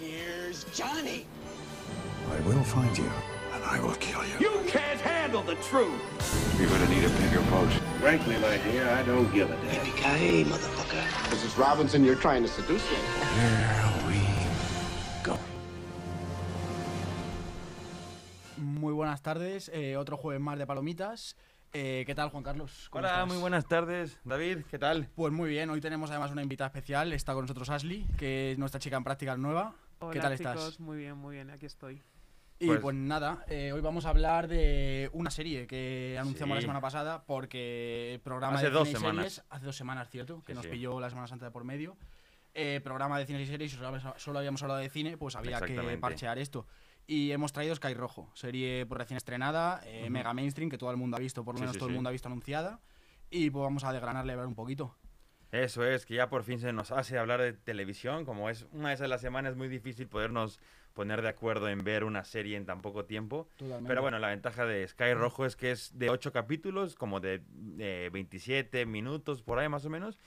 Here's Johnny. I will find you, and I will kill you. You can't handle the truth. You're gonna need a bigger boat. Frankly, my dear, I don't give a damn. Yippee-ki-yay, motherfucker. Mrs. Robinson, you're trying to seduce me. Here we go. Muy buenas tardes, eh, otro jueves más de palomitas. Eh, ¿Qué tal, Juan Carlos? ¿Cómo Hola, estás? muy buenas tardes. David, ¿qué tal? Pues muy bien, hoy tenemos además una invitada especial. Está con nosotros Ashley, que es nuestra chica en prácticas nueva. Hola, ¿Qué tal chicos? estás? Muy bien, muy bien, aquí estoy. Y Pues- pues, nada, eh, hoy vamos a hablar de una serie que anunciamos la Sí. semana pasada porque el programa Hace de dos cine y semanas. series, hace dos semanas, cierto, que Sí, nos sí. pilló la Semana Santa de por medio. Eh, programa de cines y series, solo, habíamos- hablado de cine, pues había que parchear esto. Y hemos traído Sky Rojo, serie pues, recién estrenada, eh, Ujú. mega mainstream, que todo el mundo ha visto, por lo Sí, menos sí, todo el mundo ha visto anunciada. Y pues vamos a desgranarle a ver un poquito. Eso es, que ya por fin se nos hace hablar de televisión. Como es una vez a la semana, es muy difícil podernos poner de acuerdo en ver una serie en tan poco tiempo. Pero bueno, la ventaja de Sky Rojo es que es de 8 capítulos, como de eh, 27 minutos, por ahí más o menos.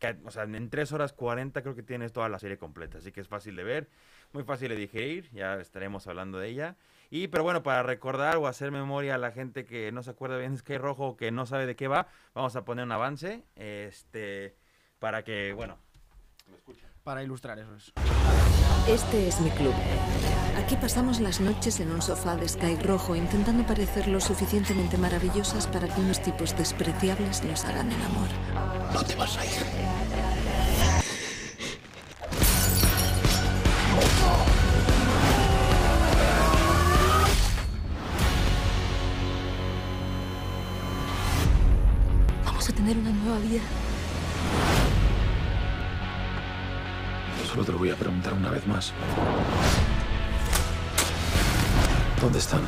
Que, o sea, en 3 horas 40 creo que tienes toda la serie completa. Así que es fácil de ver, muy fácil de digerir. Ya estaremos hablando de ella. Y, pero bueno, para recordar o hacer memoria a la gente que no se acuerda bien de Sky Rojo o que no sabe de qué va, vamos a poner un avance. Este, para que, bueno, escuchen. Para ilustrar eso es. Este es mi club. Aquí pasamos las noches en un sofá de Sky rojo intentando parecer lo suficientemente maravillosas para que unos tipos despreciables nos hagan el amor. No te vas a ir. Vamos a tener una nueva vida. Solo te lo voy a preguntar una vez más. ¿Dónde están?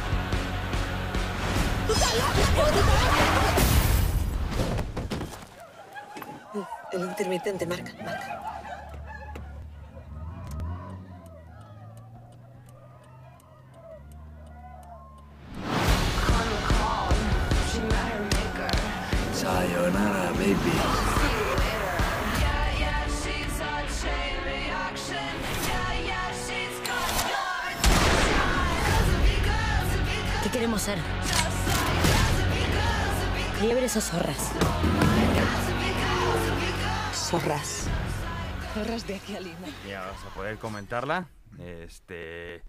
El intermitente, marca, marca. ¿Qué queremos ser? Liebres o zorras. Zorras. Zorras de aquí a Lima. Ya vas a poder comentarla. Este,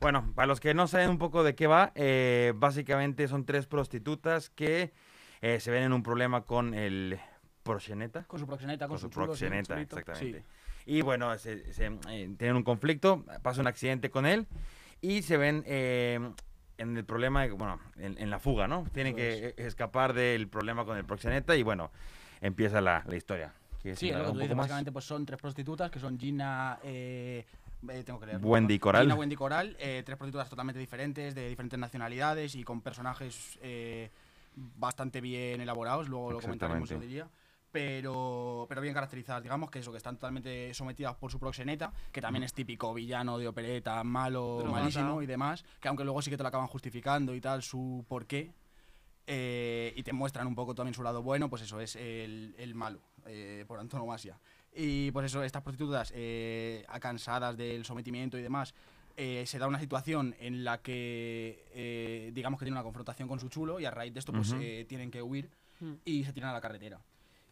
bueno, para los que no saben un poco de qué va, eh, básicamente son tres prostitutas que eh, se ven en un problema con el proxeneta. Con su proxeneta, con, Con su chulo, proxeneta, exactamente. Sí. Y bueno, se, se, eh, tienen un conflicto, pasa un accidente con él y se ven eh, en el problema, bueno, en, en la fuga, ¿no? Tienen Eso que eh, escapar del problema con el proxeneta y bueno, empieza la, la historia. ¿Quieres Sí, lo que tú dices, básicamente pues son tres prostitutas que son Gina, eh, eh, tengo que leer. Wendy Coral. Gina, Wendy Coral, eh, tres prostitutas totalmente diferentes, de diferentes nacionalidades y con personajes eh, bastante bien elaborados, luego lo comentaremos, yo diría. Pero, pero bien caracterizadas, digamos que eso, que están totalmente sometidas por su proxeneta, que también es típico villano de opereta, malo, malísimo y demás, que aunque luego sí que te lo acaban justificando y tal, su porqué, eh, y te muestran un poco también su lado bueno, pues eso es el, el malo, eh, por antonomasia. Y pues eso, estas prostitutas, eh, cansadas del sometimiento y demás, eh, se da una situación en la que, eh, digamos que tiene una confrontación con su chulo y a raíz de esto pues eh, tienen que huir Mm. y se tiran a la carretera.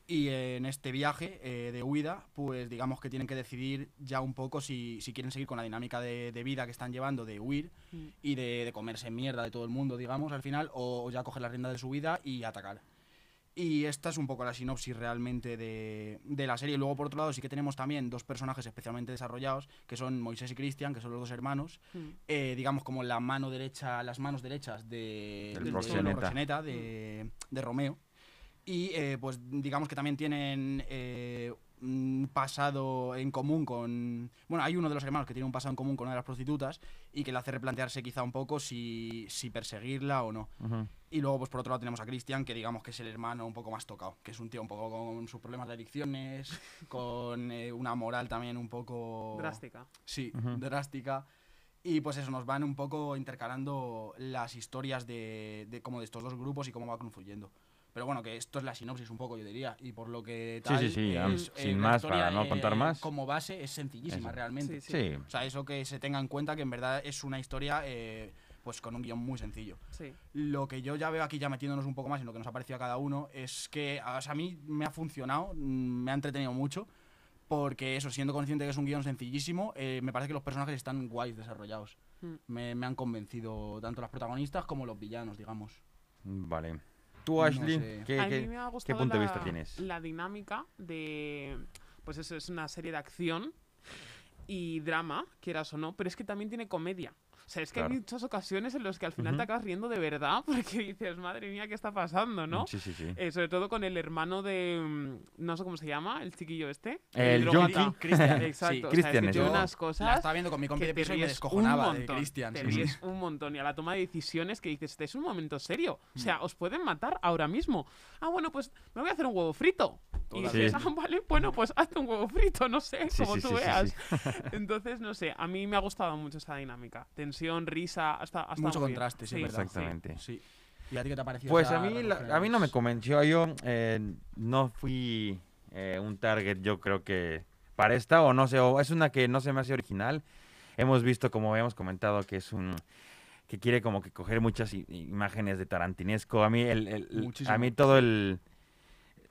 Y en este viaje eh, de huida, pues digamos que tienen que decidir ya un poco si, si quieren seguir con la dinámica de, de vida que están llevando, de huir Mm. y de, de comerse mierda de todo el mundo, digamos, al final, o, o ya coger la rienda de su vida y atacar. Y esta es un poco la sinopsis realmente de, de la serie. Y luego, por otro lado, sí que tenemos también dos personajes especialmente desarrollados, que son Moisés y Cristian, que son los dos hermanos. Mm. eh, digamos como la mano derecha, las manos derechas de, Del de- proxeneta. del proxeneta, de, de Romeo. Y eh, pues digamos que también tienen eh, un pasado en común con... Bueno, hay uno de los hermanos que tiene un pasado en común con una de las prostitutas y que le hace replantearse quizá un poco si, si perseguirla o no. Ujú. Y luego, pues por otro lado, tenemos a Cristian, que digamos que es el hermano un poco más tocado, que es un tío un poco con sus problemas de adicciones, con eh, una moral también un poco... Drástica. Sí, Ujú. drástica. Y pues eso, nos van un poco intercalando las historias de, de como de estos dos grupos y cómo va confluyendo. Pero bueno, que esto es la sinopsis un poco, yo diría. Y por lo que Sí, tal. sí, sí, es, sin la más, para no contar más. Como base es sencillísima, Eso. realmente. Sí, Sí. O sea, eso que se tenga en cuenta que en verdad es una historia eh, pues con un guion muy sencillo. Sí. Lo que yo ya veo aquí, ya metiéndonos un poco más en lo que nos ha parecido a cada uno, es que o sea, a mí me ha funcionado, mm, me ha entretenido mucho, porque eso, siendo consciente que es un guion sencillísimo, eh, me parece que los personajes están guays desarrollados. Mm. Me, me han convencido tanto las protagonistas como los villanos, digamos. Vale. Tú, No Ashley, sé. ¿qué, a qué- mí me ha qué gustado punto de la, vista tienes? la dinámica de. Pues eso es una serie de acción y drama, quieras o no, pero es que también tiene comedia. O sea, es que Claro. hay muchas ocasiones en las que al final Ujú. te acabas riendo de verdad porque dices, madre mía, ¿qué está pasando, no? Sí, sí, sí. Eh, sobre todo con el hermano de. mm, No sé cómo se llama, el chiquillo este. El drogadicto. Yonki. Cristian, Exacto. sí. o sea, es que unas La cosas. estaba viendo con mi compi que de piso y me descojonaba un de montón, Cristian. Te sí. un montón. Y a la toma de decisiones que dices, este es un momento serio. O sea, os pueden matar ahora mismo. Ah, bueno, pues me voy a hacer un huevo frito. Y dices, Sí. ah, vale, bueno, pues hazte un huevo frito, no sé, Sí, como sí, tú veas. sí. Entonces, no sé, a mí me ha gustado mucho esa dinámica. Tensión, risa, hasta, hasta Mucho muy bien. contraste, sí, verdad. Exactamente. Sí. ¿Y a ti qué te ha parecido? Pues a mí, la- a mí no me convenció. Yo eh, no fui eh, un target, yo creo que para esta, o no sé, o es una que no se me hace original. Hemos visto, como habíamos comentado, que es un que quiere como que coger muchas imágenes de tarantinesco. A mí, el, el- a mí todo el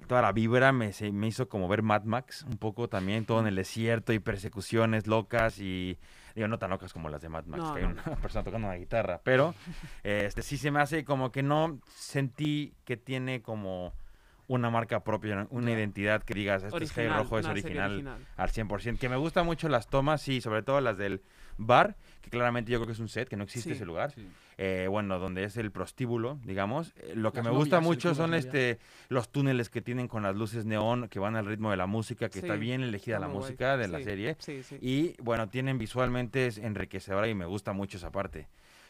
toda la vibra me, se- me hizo como ver Mad Max un poco también, todo en el desierto y persecuciones locas y digo no tan locas como las de Mad Max, No, que hay una persona tocando una guitarra, pero este sí se me hace como que no sentí que tiene como una marca propia, una identidad que digas, este es Original, Rojo, es una serie original, original. al 100%. Que me gustan mucho las tomas, sí, sobre todo las del bar, que claramente yo creo que es un set, que no existe Sí, ese lugar. Sí. Eh, bueno, donde es el prostíbulo, digamos. Eh, lo que Las me gusta novias, mucho son este los túneles que tienen con las luces neón que van al ritmo de la música, que está bien elegida la guay. música de la serie. Sí, sí. Y bueno, tienen visualmente es enriquecedora y me gusta mucho esa parte.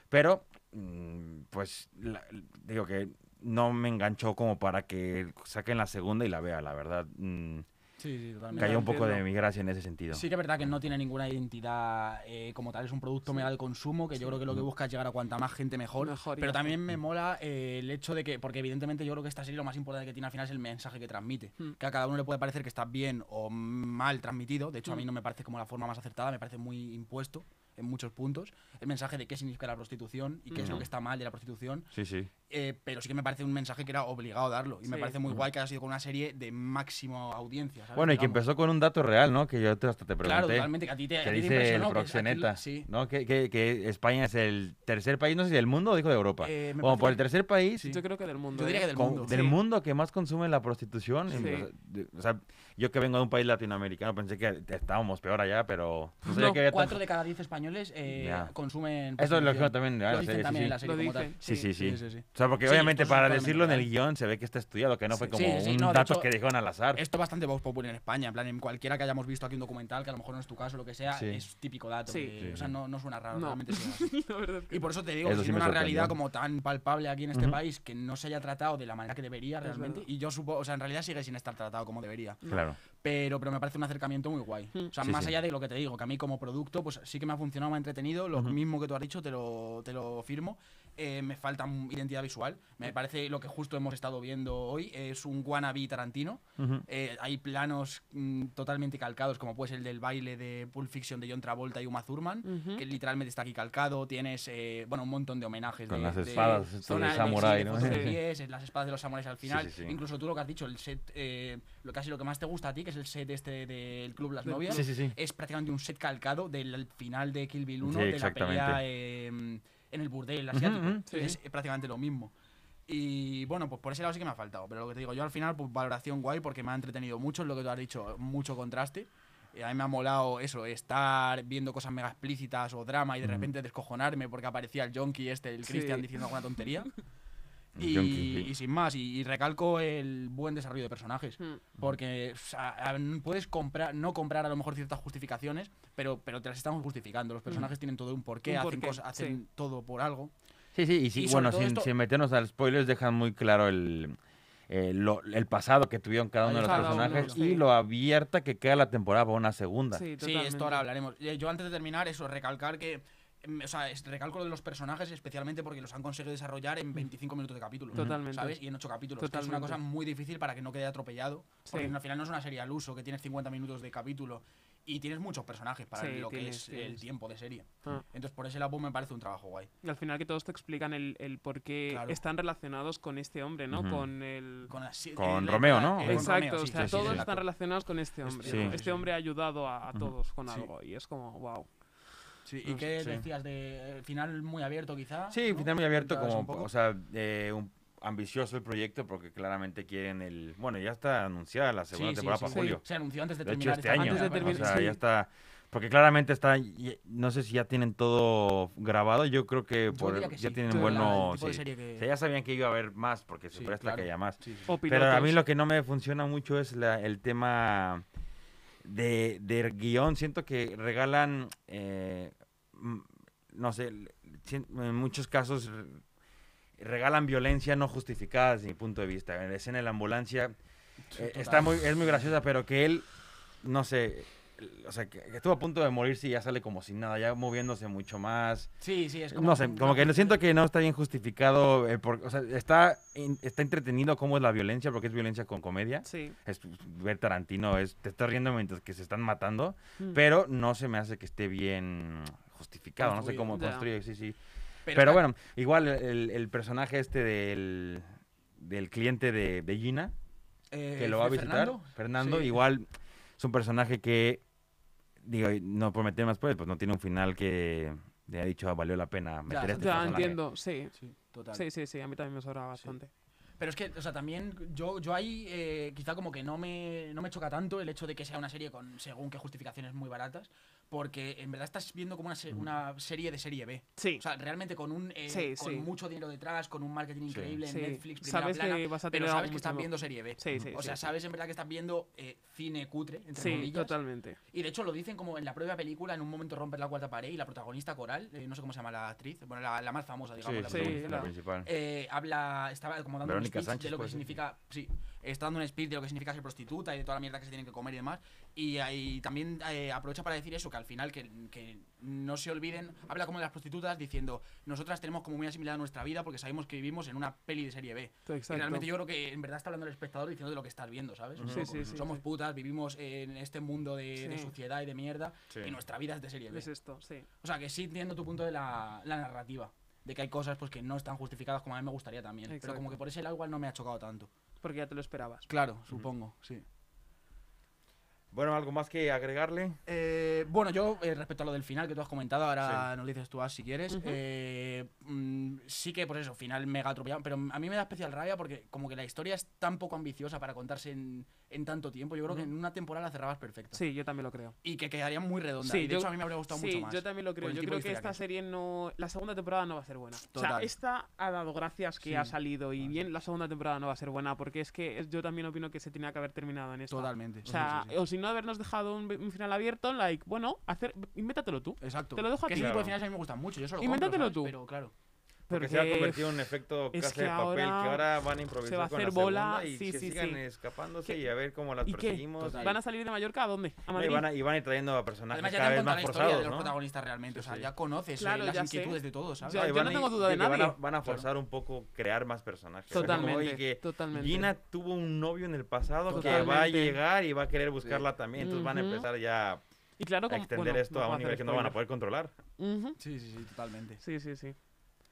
Pero, mm, pues, la- digo que no me enganchó como para que saquen la segunda y la vea, la verdad. Mm, Sí, sí, totalmente. cayó un poco de mi gracia en ese sentido. Sí que es verdad que no tiene ninguna identidad eh, como tal, es un producto mega de consumo que yo creo que lo que busca es llegar a cuanta más gente mejor. Pero también me mola eh, el hecho de que, porque evidentemente yo creo que esta serie lo más importante que tiene al final es el mensaje que transmite. Hmm. Que a cada uno le puede parecer que está bien o mal transmitido, de hecho a mí Hmm. no me parece como la forma más acertada, me parece muy impuesto en muchos puntos. El mensaje de qué significa la prostitución y qué es lo que está mal de la prostitución. Sí, sí. Eh, pero sí que me parece un mensaje que era obligado a darlo. Y me parece muy Ujú. guay que haya sido con una serie de máximo audiencia. ¿sabes? Bueno, y que empezó con un dato real, ¿no? Que yo te- hasta te pregunté. Claro, totalmente, que a ti te, a que ti te dice el impresionó, que proxeneta, sí. ¿no? Que, que- que España es el tercer país, no sé si del mundo o dijo de Europa. Eh, por que- el tercer país Sí. Yo creo que del mundo. Yo diría ¿eh? que del con- mundo. del Sí. mundo que más consume la prostitución. Sí. O sea, yo que vengo de un país latinoamericano pensé que estábamos peor allá, pero no sabía No, que había tan- Cuatro de cada diez españoles eh, consumen. Eso es lo que también Lo la dicen también en la serie. Sí, sí, sí. O sea, porque Sí, obviamente para decirlo en el guion se ve que está estudiado, que no fue Sí, como sí, un no, dato hecho, que dijeron al azar. Esto es bastante vox popular en España. En plan, en cualquiera que hayamos visto aquí un documental, que a lo mejor no es tu caso, lo que sea, Sí. es típico dato. Sí. que- Sí, o sea, no, no suena raro, No. realmente verdad es que Y por eso te digo, Eso que sí es una realidad como tan palpable aquí en este Ujú. país que no se haya tratado de la manera que debería realmente. Y yo supongo, o sea, en realidad sigue sin estar tratado como debería. Claro. Pero, pero me parece un acercamiento muy guay. Mm. O sea, Sí, más sí. allá de lo que te digo, que a mí como producto, pues sí que me ha funcionado, me ha entretenido. Lo mismo que tú has dicho, te lo, te lo firmo. Eh, me falta identidad visual. Me parece lo que justo hemos estado viendo hoy. Es un wannabe Tarantino. Eh, hay planos mm, totalmente calcados, como puede ser el del baile de Pulp Fiction de John Travolta y Uma Thurman, que literalmente está aquí calcado. Tienes, eh, bueno, un montón de homenajes. Con de- las de espadas de zona- de eh, las espadas de los samuráis al final. sí, sí. Incluso tú lo que has dicho, el set, eh, lo casi lo que más te gusta a ti, que es el set este del Club Las Novias, Sí, sí, sí. es prácticamente un set calcado del final de Kill Bill 1, Sí, de la pelea eh, en el burdel asiático. ujú, sí. Es prácticamente lo mismo. Y bueno, pues por ese lado sí que me ha faltado. Pero lo que te digo, yo al final, pues valoración guay porque me ha entretenido mucho, es lo que tú has dicho, mucho contraste. Eh, a mí me ha molado eso, estar viendo cosas mega explícitas o drama y de repente descojonarme porque aparecía el Jonky este, el Sí. Christian, diciendo alguna tontería. Y, sin más, y, y recalco el buen desarrollo de personajes. Mm. Porque o sea, a- puedes comprar, no comprar a lo mejor ciertas justificaciones, pero, pero te las estamos justificando. Los personajes tienen todo un porqué, Un hacen, porqué, cosas, hacen sí. todo por algo. Sí, sí, y sí, Y bueno, sin, esto- sin meternos al spoilers, dejan muy claro el, eh, lo- el pasado que tuvieron cada uno de los uno, personajes sí. y lo abierta que queda la temporada para una segunda. Sí, Sí, esto ahora hablaremos. Eh, Yo antes de terminar, eso, recalcar que o sea, es- recalco lo de los personajes especialmente porque los han conseguido desarrollar en 25 minutos de capítulo. Totalmente. ¿Sabes? Y en 8 capítulos. que es una cosa muy difícil para que no quede atropellado. Porque Sí. al final no es una serie al uso, que tienes 50 minutos de capítulo y tienes muchos personajes para Sí, lo que tienes, es el tiempo de serie. Ah. Entonces, por ese lado me parece un trabajo guay. Y al final que todos te explican el, el por qué Claro. están relacionados con este hombre, ¿no? Con el... Con, así- Con el- Romeo, ¿no? el- con Exacto, Romeo, o sea, sí, todos sí, están relacionados con este hombre. Sí. ¿no? Este hombre ha ayudado a, todos con Sí. algo y es como, wow. Sí, No ¿Y qué sé. decías de eh, final muy abierto quizá? Sí, ¿no? final muy abierto, como, o sea, eh, un- ambicioso el proyecto porque claramente quieren el... Bueno, ya está anunciada la segunda Sí, sí, temporada sí, para sí. julio. Se anunció antes de, De hecho, terminar este esta año. Antes de campaña, o terminar, sea, sí. ya está... Porque claramente está... No sé si ya tienen todo grabado. Yo creo que, Yo por- que ya sí. tienen Sí, buenos... sí. que- O sea, ya sabían que iba a haber más porque se Sí, presta claro. que haya más. Sí, sí. Pero a mí lo que no me funciona mucho es la- el tema de, de guion. Siento que regalan, eh, no sé, en muchos casos re- regalan violencia no justificada desde mi punto de vista. La escena de la ambulancia eh, está muy, es muy graciosa, pero que él, no sé, o sea, que, que estuvo a punto de morirse y ya sale como sin nada, ya moviéndose mucho más. Sí, sí, es como. No sé, como que siento que no está bien justificado, eh, por- o sea, está, in- está entretenido cómo es la violencia, porque es violencia con comedia. Sí. Es, ver Tarantino, es, te estás riendo mientras que se están matando, Mm. pero no se me hace que esté bien justificado, no sé cómo construye, sí, sí. Pero, bueno, igual el, el personaje este del, del cliente de, de Gina, eh, que lo va a ¿Fe- visitar, Fernando? Fernando, Sí. igual es un personaje que, digo, no por meter más pues, pues no tiene un final que le ha dicho "Ah, valió la pena meter Ya, este Ya personaje". entiendo, sí. Sí, total. Sí, sí, sí, a mí también me sobra bastante. Pero es que, o sea, también yo, yo ahí eh, quizá como que no me, no me choca tanto el hecho de que sea una serie con según qué justificaciones muy baratas, porque en verdad estás viendo como una, se- una serie de serie B. Sí. O sea, realmente con un eh, Sí, con sí. mucho dinero detrás, con un marketing increíble Sí. en Netflix, primera Sabes plana, que vas a pero sabes que estás viendo serie B. Sí, sí, o sea, sí, sabes en verdad que estás viendo eh, cine cutre, entre Sí, comillas. totalmente. Y de hecho lo dicen como en la propia película, en un momento romper la cuarta pared y la protagonista Coral, eh, no sé cómo se llama la actriz, bueno, la, la más famosa, digamos. Sí, la sí, Sí, protagonista. la la- principal. Eh, habla, estaba como dando Verónica un speech Sánchez, de lo que significa, sí, está dando un speech de lo que significa ser prostituta y de toda la mierda que se tienen que comer y demás. Y, ahí también eh, aprovecha para decir eso, que al final que, que no se olviden, habla como de las prostitutas diciendo, nosotras tenemos como muy asimilada nuestra vida porque sabemos que vivimos en una peli de serie B. Y Exacto. realmente yo creo que en verdad está hablando el espectador diciendo de lo que estás viendo, ¿sabes? Sí, sí, sí, Somos sí. putas, vivimos en este mundo de, de Sí. suciedad y de mierda Sí. y nuestra vida es de serie B. Es esto, sí. O sea, que sí entiendo tu punto de la, la narrativa. De que hay cosas pues que no están justificadas como a mí me gustaría también. Pero como que por ese lado igual no me ha chocado tanto. Porque ya te lo esperabas. Claro, supongo, sí. Bueno, ¿algo más que agregarle? Eh, bueno, yo eh, respecto a lo del final que tú has comentado, ahora Sí. nos dices tú As, si quieres. Eh, mm, sí que por eso, final mega atropellado. Pero a mí me da especial rabia porque como que la historia es tan poco ambiciosa para contarse en, en tanto tiempo. Yo creo que en una temporada la cerrabas perfecta. Sí, yo también lo creo. Y que quedaría muy redonda. Sí, y de yo- hecho a mí me habría gustado sí, mucho más. yo también lo creo. Yo creo que esta es. serie no. La segunda temporada no va a ser buena. O sea, esta ha dado gracias que Sí. ha salido y bien la segunda temporada no va a ser buena porque es que yo también opino que se tenía que haber terminado en esta. Totalmente. O sea, Sí, sí, sí. o si no habernos dejado un, un final abierto, like, bueno, hacer, invéntatelo tú. Exacto. te lo dejo a que ti. ese tipo de finales a mí me gustan mucho. Yo solo Invéntatelo compro, tú. Pero claro. Porque, Porque se ha convertido en un efecto es casa que de papel ahora que ahora van a improvisar se va a con hacer la bola, y sí, que sí, sigan sí. escapándose ¿Qué? y a ver cómo las ¿Y perseguimos. ¿Van a salir de Mallorca a dónde? ¿A y van a, y van a ir trayendo a personajes Además cada vez más forzados, de los ¿no? protagonistas realmente. O sea, ya conoces Claro, eh, las ya sé. inquietudes de todos, ¿sabes? Ya, yo no a- tengo duda de que van a-. Van a forzar un poco crear más personajes. Totalmente, Como, oye, que totalmente. Gina tuvo un novio en el pasado que Totalmente. va a llegar y va a querer buscarla también. Entonces van a empezar ya Y claro, a extender bueno, esto a un nivel que no van a poder controlar. Sí, sí, sí, totalmente. Sí, sí, sí.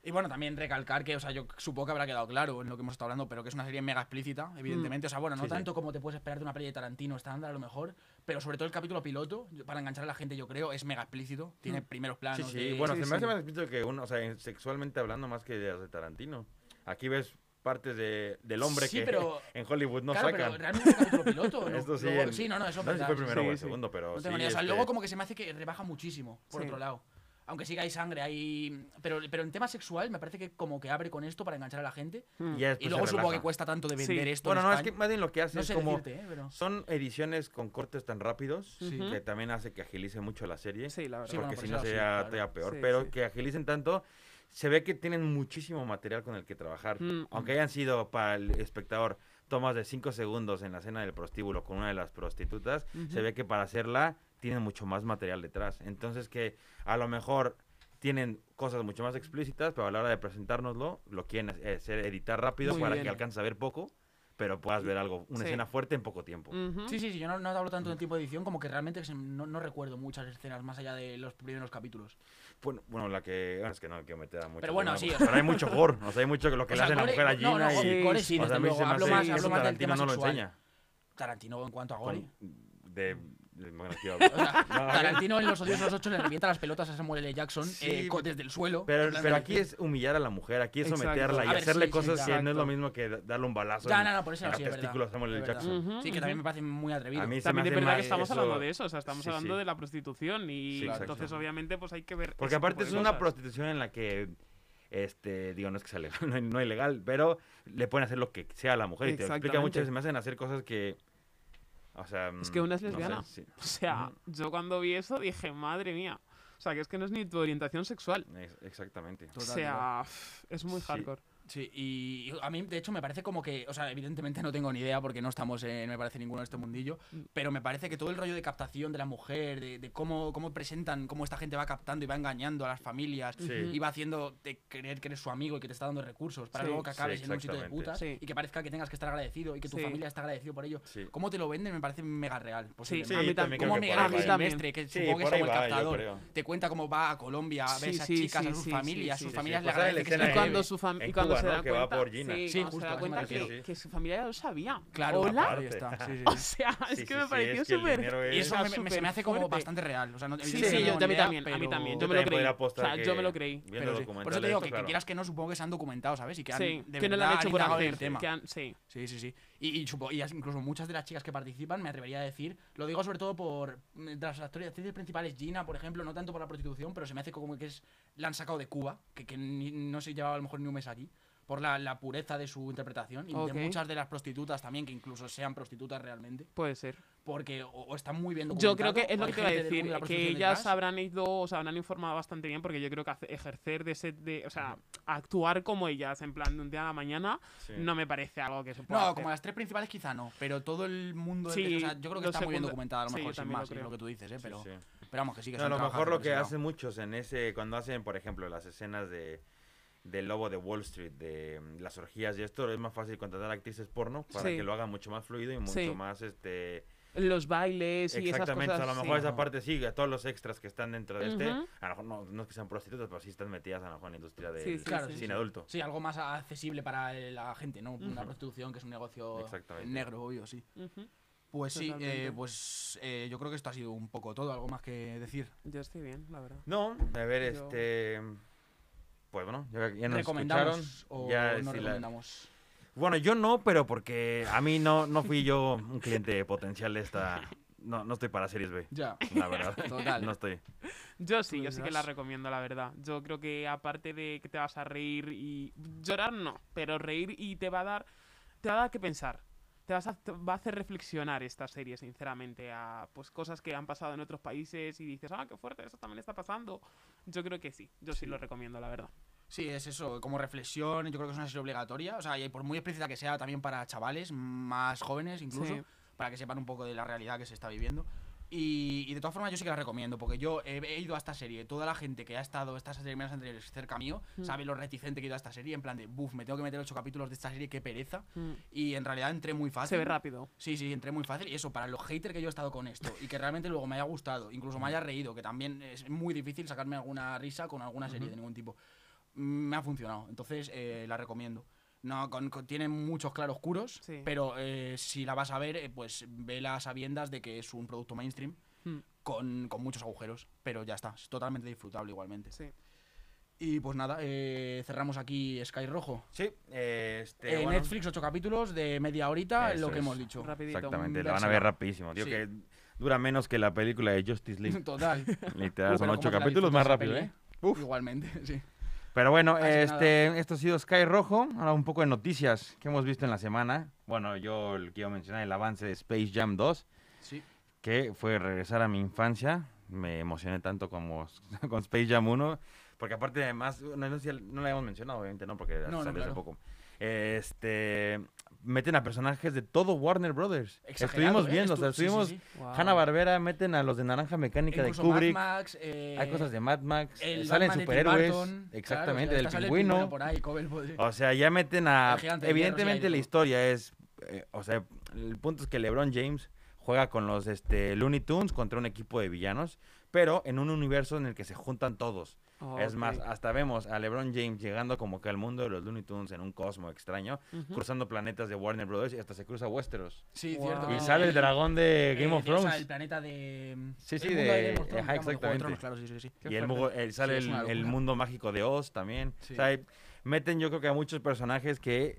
Y bueno, también recalcar que, o sea, yo supongo que habrá quedado claro en lo que hemos estado hablando, pero que es una serie mega explícita, evidentemente. O sea, bueno, no Sí, sí. tanto como te puedes esperar de una peli de Tarantino estándar, a lo mejor, pero sobre todo el capítulo piloto, para enganchar a la gente, yo creo, es mega explícito. Tiene primeros planos. Sí, sí. de- Bueno, sí, se me hace sí. más explícito que uno, o sea, en- sexualmente hablando más que de Tarantino. Aquí ves partes de, del hombre Sí, que pero- en Hollywood no claro, sacan. pero realmente el capítulo piloto. ¿no? Esto sí, Luego- en- sí, no, no, eso es no sé si fue primero sí. o el sí. segundo, pero No sí. tengo ni idea. O sea, este, luego como que se me hace que rebaja muchísimo, por Sí. otro lado. Aunque sí que hay sangre, hay... Pero, pero en tema sexual me parece que como que abre con esto para enganchar a la gente. Mm. y Y luego se supongo que cuesta tanto de Sí. vender esto Bueno, en no, es que España. más bien lo que hace No es sé como... decirte, ¿eh? Pero... Son ediciones con cortes tan rápidos Sí. Que también hace que agilice mucho la serie. Sí, la verdad. Sí, bueno, porque por si no sí, sería claro. peor. Sí, pero sí. que agilicen tanto, se ve que tienen muchísimo material con el que trabajar. Mm. Aunque hayan sido para el espectador tomas de 5 segundos en la escena del prostíbulo con una de las prostitutas, se Ujú. ve que para hacerla tienen mucho más material detrás. Entonces que a lo mejor tienen cosas mucho más explícitas, pero a la hora de presentárnoslo, lo quieren eh, hacer editar rápido Muy para bien. que alcances a ver poco, pero puedas ver algo, una Sí. escena fuerte en poco tiempo. Ujú. Sí, sí, sí, yo no, no hablo tanto del tipo de edición como que realmente se- no, no recuerdo muchas escenas más allá de los primeros capítulos. Bueno, bueno, la que. bueno, es que no quiero meter a mucho. Pero bueno, sí, porque- o sea- Pero hay mucho gore. O sea, hay mucho que lo que O le sea, hacen a la mujer a no, no, gore- y, gore sí, desde luego. Hablo más- hablo más del Tarantino tema no lo sexual. enseña. Tarantino en cuanto a gore. De, de- Tarantino en Los Odiosos 8 le revienta las pelotas a Samuel L. Jackson Sí, eh, desde el suelo. Pero, de- aquí es humillar a la mujer, aquí es Exacto. someterla y ver, hacerle sí, sí, cosas que no es lo mismo que da- darle un balazo Ya, en, no, no, por eso en no, sí, testículos a Samuel L. Jackson. Sí, que también me parece muy atrevido. A mí se También hace verdad que estamos eso- hablando de eso, o sea, estamos Sí, hablando sí. de la prostitución y entonces obviamente pues hay que ver Porque aparte es de una cosas. prostitución en la que, este, digo, no es que sea legal, no, no es legal, pero le pueden hacer lo que sea a la mujer. Y te explica muchas veces, me hacen hacer cosas que, o sea... Es que una es mm, no sé, lesbiana. sí. O sea, yo cuando vi eso dije, madre mía. O sea, que es que no es ni tu orientación sexual. Ex- Exactamente. O sea, es muy Sí. hardcore. Sí, y a mí, de hecho, me parece como que, o sea, evidentemente no tengo ni idea porque no estamos en, me parece, ninguno de este mundillo, Mm. pero me parece que todo el rollo de captación de la mujer, de, de cómo, cómo presentan, cómo esta gente va captando y va engañando a las familias Sí. y va haciendo de creer que eres su amigo y que te está dando recursos para Sí. luego que Sí, acabes en un sitio de putas Sí. y que parezca que tengas que estar agradecido y que tu Sí. familia está agradecido por ello. Sí. ¿Cómo te lo venden? Me parece mega real. Sí, a mí también. que Miguel. Silvestre, que Sí, supongo que es como el captador, te cuenta cómo va a Colombia, Sí, ves a sí, chicas, sí, a sus sí, familias, sí, sus sí, familias sí. le agradecen Y cuando su, fam- Que va por Gina. Sí, justo, se a da cuenta refiero. que, Sí. que su familia ya lo sabía. Claro, Hola. ahí está. Sí, sí. O sea, es Sí, que sí, me sí, pareció es que el súper. Y es- eso me, me- se me hace como bastante real. O sea, no, Sí, sí, yo, ni idea, también, a mí pero- también. Yo Yo me lo creí. O sea, yo me lo creí. Pero. Por eso te digo que, quieras que no, supongo que se han documentado, ¿sabes? Y que han, que no lo han hecho por hacer. el tema. sí. Sí, sí, sí. Y, incluso muchas de las chicas que participan, me atrevería a decir, lo digo sobre todo por las actrices actrices principales, Gina, por ejemplo, no tanto por la prostitución, pero se me hace como que es la han sacado de Cuba, que, que ni- no se llevaba a lo mejor ni un mes aquí, por la, la pureza de su interpretación y de muchas de las prostitutas también, que incluso sean prostitutas realmente, Puede ser. porque o, o están muy bien Yo creo que es lo que te iba a decir, de la que ellas detrás. habrán ido, o sea, habrán informado bastante bien, porque yo creo que hace- ejercer de ese, de, o sea, actuar como ellas, en plan de un día a la mañana, Sí. no me parece algo que se pueda No, hacer. como las tres principales quizá no, pero todo el mundo, del- Sí, o sea, yo creo que está muy bien documentada a lo sí, mejor yo sin lo más, es creo. lo que tú dices, ¿eh? Sí, pero, sí. pero vamos, que sí que No, se a lo mejor lo que hacen muchos en ese, cuando hacen, por ejemplo, las escenas de del lobo de Wall Street, de mm, las orgías y esto, es más fácil contratar actrices porno para Sí. que lo hagan mucho más fluido y mucho Sí. más, este... Los bailes y esas Exactamente, cosas. a lo sí. mejor esa parte sí, a todos los extras que están dentro de este, Ujú. a lo mejor no, no es que sean prostitutas, pero sí están metidas a lo mejor en la industria del Sí, sí, Claro, sí, sí, cine sí. adulto. Sí, algo más accesible para la gente, ¿no? Una Ujú. prostitución que es un negocio negro, obvio, sí. Ujú. Pues sí, eh, pues eh, yo creo que esto ha sido un poco todo, algo más que decir. Yo estoy bien, la verdad. No, a ver, Yo- este... Pues bueno, ya, ya nos ¿Recomendamos escucharon. o ya, no si la- recomendamos? Bueno, yo no, pero porque a mí no, no fui yo un cliente potencial de esta... No, no estoy para series B, Ya. la verdad. Total. No estoy. Yo sí, yo sí que la recomiendo, la verdad. Yo creo que aparte de que te vas a reír y llorar no, pero reír y te va a dar te va a dar que pensar. Te, vas a, te va a hacer reflexionar esta serie, sinceramente, a pues cosas que han pasado en otros países y dices, ah, qué fuerte, eso también está pasando. Yo creo que sí, yo sí, lo recomiendo, la verdad. Sí, es eso, como reflexión, yo creo que es una serie obligatoria, o sea, y por muy explícita que sea, también para chavales más jóvenes incluso, Sí. para que sepan un poco de la realidad que se está viviendo. Y, y de todas formas yo sí que la recomiendo, porque yo he, he ido a esta serie, toda la gente que ha estado estas semanas anteriores cerca mío, Mm. sabe lo reticente que he ido a esta serie, en plan de, buf, me tengo que meter ocho capítulos de esta serie, qué pereza. Mm. Y en realidad entré muy fácil. Se ve rápido. Sí, sí, entré muy fácil. Y eso, para los haters que yo he estado con esto y que realmente luego me haya gustado, incluso me haya reído, que también es muy difícil sacarme alguna risa con alguna serie de ningún tipo, mm, me ha funcionado. Entonces, eh, la recomiendo. No, con- con- tiene muchos claroscuros, Sí. pero eh, si la vas a ver, eh, pues ve las sabiendas de que es un producto mainstream Mm. con, con muchos agujeros, pero ya está, es totalmente disfrutable igualmente. Sí. Y pues nada, eh, cerramos aquí Sky Rojo. Sí, eh, este, Eh, bueno, Netflix, ocho capítulos de media horita, Eso lo que es. hemos dicho. Rapidito. exactamente, la van a ver rapidísimo. Tío, Sí. que dura menos que la película de Justice League. Total. Literal, son ocho capítulos más rápido, ¿eh? Igualmente, sí. Pero bueno, Así este, esto ha sido Sky Rojo. Ahora un poco de noticias que hemos visto en la semana. Bueno, yo quiero mencionar el avance de Space Jam 2, Sí. que fue regresar a mi infancia. Me emocioné tanto como con Space Jam 1, porque aparte además, no, no no la hemos mencionado, obviamente no, porque No, no, salió hace claro. poco. Este, meten a personajes de todo Warner Brothers. Exagerado, Estuvimos ¿eh? viendo, o sea, Estu- sí, sí, estuvimos... sí. Wow. Hanna Barbera meten a los de Naranja Mecánica Incluso de Kubrick. Mad Max, eh, Hay cosas de Mad Max. el salen Batman superhéroes. Exactamente, claro, o sea, del pingüino. por ahí, O sea, ya meten a... Hierro, Evidentemente la historia es... eh, o sea, el punto es que LeBron James juega con los este, Looney Tunes contra un equipo de villanos, pero en un universo en el que se juntan todos. Es más, hasta vemos a LeBron James llegando como que al mundo de los Looney Tunes en un cosmo extraño, cruzando planetas de Warner Brothers y hasta se cruza Westeros. Sí, Wow. cierto. Y sale el dragón de Game eh, of Thrones. el planeta de... Sí, el sí, mundo de- Thrones, ajá, de exactamente. Tronos, claro, sí, sí, sí. Qué y el, el- sale el, el mundo mágico de Oz también. Sí. O sea, meten yo creo que a muchos personajes que,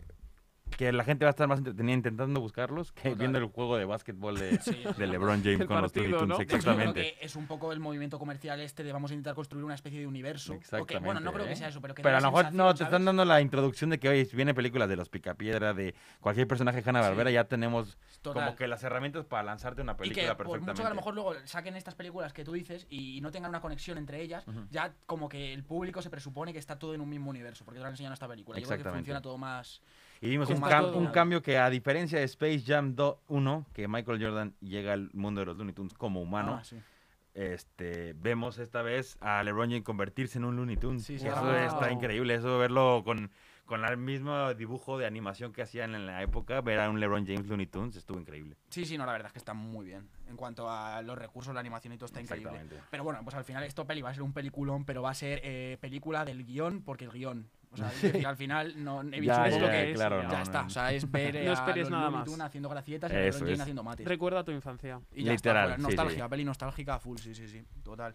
que la gente va a estar más entretenida intentando buscarlos que Total. viendo el juego de básquetbol de, Sí, de LeBron James El con los partido, Looney Tunes. ¿no? Hecho, yo Exactamente. creo que es un poco el movimiento comercial este de vamos a intentar construir una especie de universo. O que, bueno, no Exactamente, creo que ¿eh? sea eso, pero que Pero a lo mejor no, sensación, te están ¿sabes? dando la introducción de que hoy viene películas de los Picapiedra, de cualquier personaje de Hanna Barbera, ya tenemos Total. como que las herramientas para lanzarte una Y película que por perfectamente. mucho que a lo mejor luego saquen estas películas que tú dices y no tengan una conexión entre ellas, ya como que el público se presupone que está todo en un mismo universo, porque te lo han enseñado en esta película. Yo creo que Exactamente. funciona todo más... Y vimos un, Está cam- todo- un cambio que a diferencia de Space Jam 2 1, que Michael Jordan llega al mundo de los Looney Tunes como humano, Ah, sí. este, vemos esta vez a LeBron James convertirse en un Looney Tunes. Sí, eso wow. está increíble, eso verlo con, con el mismo dibujo de animación que hacían en la época, ver a un LeBron James Looney Tunes estuvo increíble. Sí, sí, no, la verdad es que está muy bien. En cuanto a los recursos, la animación y todo está increíble. Pero bueno, pues al final esto peli va a ser un peliculón, pero va a ser eh, película del guion porque el guion. O sea, decir, al final no he visto Ya, esto ya, que es, claro, ya no, está. no. O sea, es ver No esperes nada más. Haciendo gracietas y a Eso LeBron James es. haciendo mates. Recuerda tu infancia. Y ya Literal, está, sí, sí. peli nostálgica full, sí, sí, sí, total.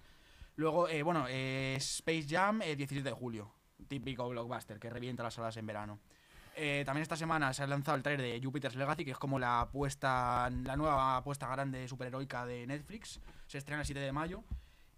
Luego, eh, bueno, eh, Space Jam, eh, 17 de julio, típico blockbuster que revienta las salas en verano. Eh, también esta semana se ha lanzado el trailer de Jupiter's Legacy, que es como la apuesta, la nueva apuesta grande superheroica de Netflix. Se estrena el 7 de mayo.